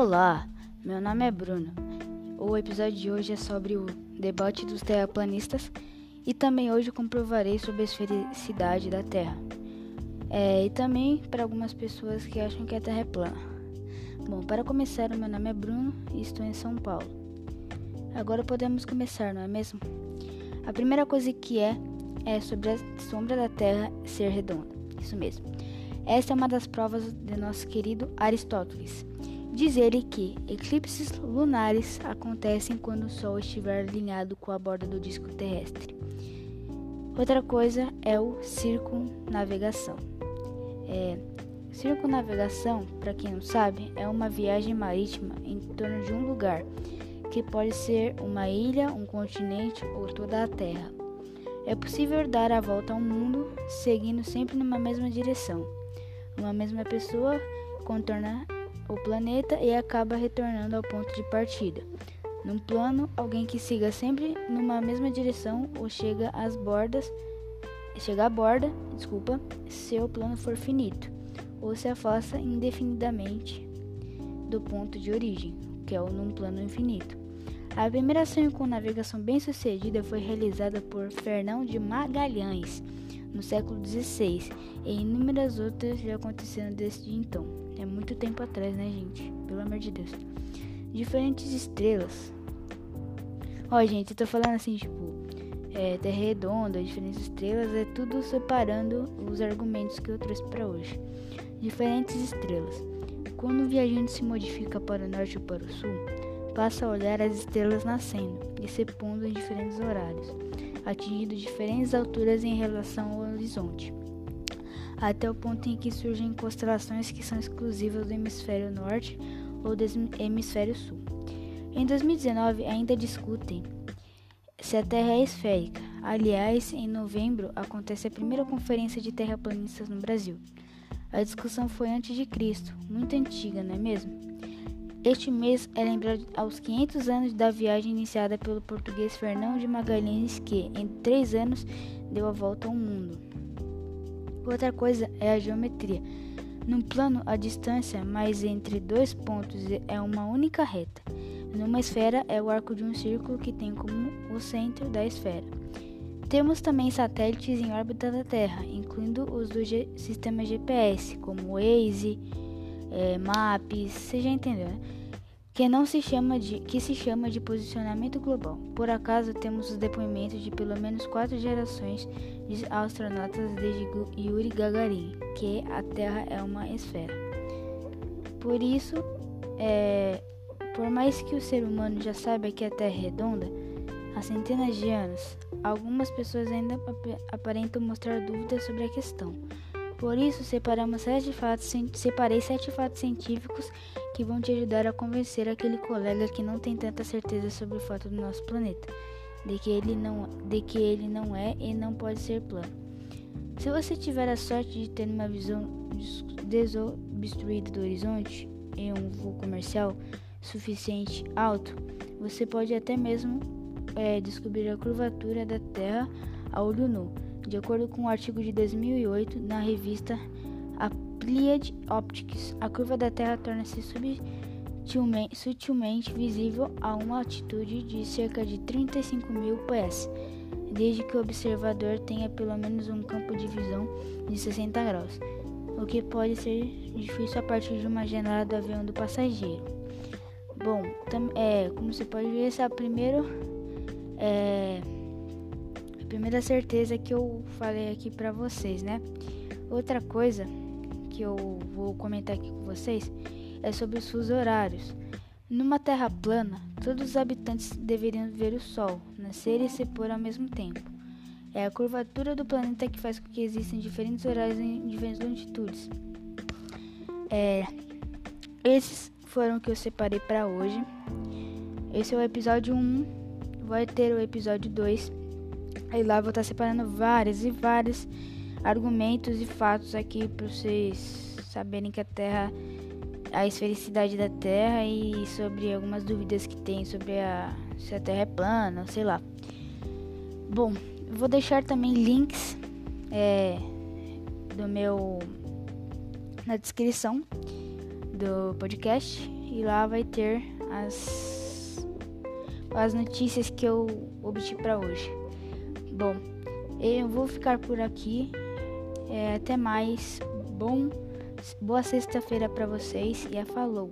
Olá, meu nome é Bruno. O episódio de hoje é sobre o debate dos terraplanistas e também hoje comprovarei sobre a esfericidade da Terra. É, e também para algumas pessoas que acham que a Terra é plana. Bom, para começar, meu nome é Bruno e estou em São Paulo. Agora podemos começar, não é mesmo? A primeira coisa que é é sobre a sombra da Terra ser redonda. Isso mesmo. Esta é uma das provas de nosso querido Aristóteles. Diz ele que eclipses lunares acontecem quando o Sol estiver alinhado com a borda do disco terrestre. Outra coisa é o circunnavegação. É, circunnavegação, para quem não sabe, é uma viagem marítima em torno de um lugar, que pode ser uma ilha, um continente ou toda a Terra. É possível dar a volta ao mundo seguindo sempre numa mesma direção. Uma mesma pessoa contorna o planeta e acaba retornando ao ponto de partida. Num plano, alguém que siga sempre numa mesma direção ou chega às bordas, chega à borda, desculpa, se o plano for finito, ou se afasta indefinidamente do ponto de origem, que é o num plano infinito. A primeira com navegação bem-sucedida foi realizada por Fernão de Magalhães no século XVI e inúmeras outras já aconteceram desde então. É muito tempo atrás, né, gente? Pelo amor de Deus. Diferentes estrelas. Ó, gente, eu tô falando assim, tipo, é, Terra Redonda, diferentes estrelas, é tudo separando os argumentos que eu trouxe para hoje. Diferentes estrelas. Quando o viajante se modifica para o norte ou para o sul, passa a olhar as estrelas nascendo e se pondo em diferentes horários, atingindo diferentes alturas em relação ao horizonte, até o ponto em que surgem constelações que são exclusivas do hemisfério norte ou do hemisfério sul. Em 2019, ainda discutem se a Terra é esférica. Aliás, em novembro acontece a primeira conferência de terraplanistas no Brasil. A discussão foi antes de Cristo, muito antiga, não é mesmo? Este mês é lembrado aos 500 anos da viagem iniciada pelo português Fernão de Magalhães, que, em três anos, deu a volta ao mundo. Outra coisa é a geometria. Num plano, a distância mais entre dois pontos é uma única reta. Numa esfera, é o arco de um círculo que tem como o centro da esfera. Temos também satélites em órbita da Terra, incluindo os do G sistema GPS, como o Waze, é, maps, você já entendeu, né? Que não se chama de que se chama de posicionamento global. Por acaso temos os depoimentos de pelo menos quatro gerações de astronautas desde Yuri Gagarin, que a Terra é uma esfera. Por isso, é, por mais que o ser humano já saiba que a Terra é redonda, há centenas de anos, algumas pessoas ainda aparentam mostrar dúvidas sobre a questão. Por isso, separamos sete fatos, separei sete fatos científicos que vão te ajudar a convencer aquele colega que não tem tanta certeza sobre o fato do nosso planeta, de que ele não, de que ele não é e não pode ser plano. Se você tiver a sorte de ter uma visão desobstruída do horizonte em um voo comercial suficiente alto, você pode até mesmo é, descobrir a curvatura da Terra a olho nu de acordo com um artigo de 2008 na revista Applied Optics, a curva da Terra torna-se sutilmente visível a uma altitude de cerca de 35 mil pés, desde que o observador tenha pelo menos um campo de visão de 60 graus, o que pode ser difícil a partir de uma janela do avião do passageiro. Bom, é, como você pode ver, esse é o primeiro é, primeira certeza que eu falei aqui para vocês, né? Outra coisa que eu vou comentar aqui com vocês é sobre os fusos horários. Numa terra plana, todos os habitantes deveriam ver o Sol nascer e se pôr ao mesmo tempo. É a curvatura do planeta que faz com que existam diferentes horários em diferentes longitudes. É, esses foram que eu separei para hoje. Esse é o episódio 1. Vai ter o episódio 2 Aí lá vou estar separando vários e vários argumentos e fatos aqui para vocês saberem que a Terra, a esfericidade da Terra e sobre algumas dúvidas que tem sobre a se a Terra é plana, sei lá. Bom, vou deixar também links é, do meu na descrição do podcast e lá vai ter as, as notícias que eu obtive para hoje. Bom, eu vou ficar por aqui. É, até mais. Bom, boa sexta-feira para vocês e a falou.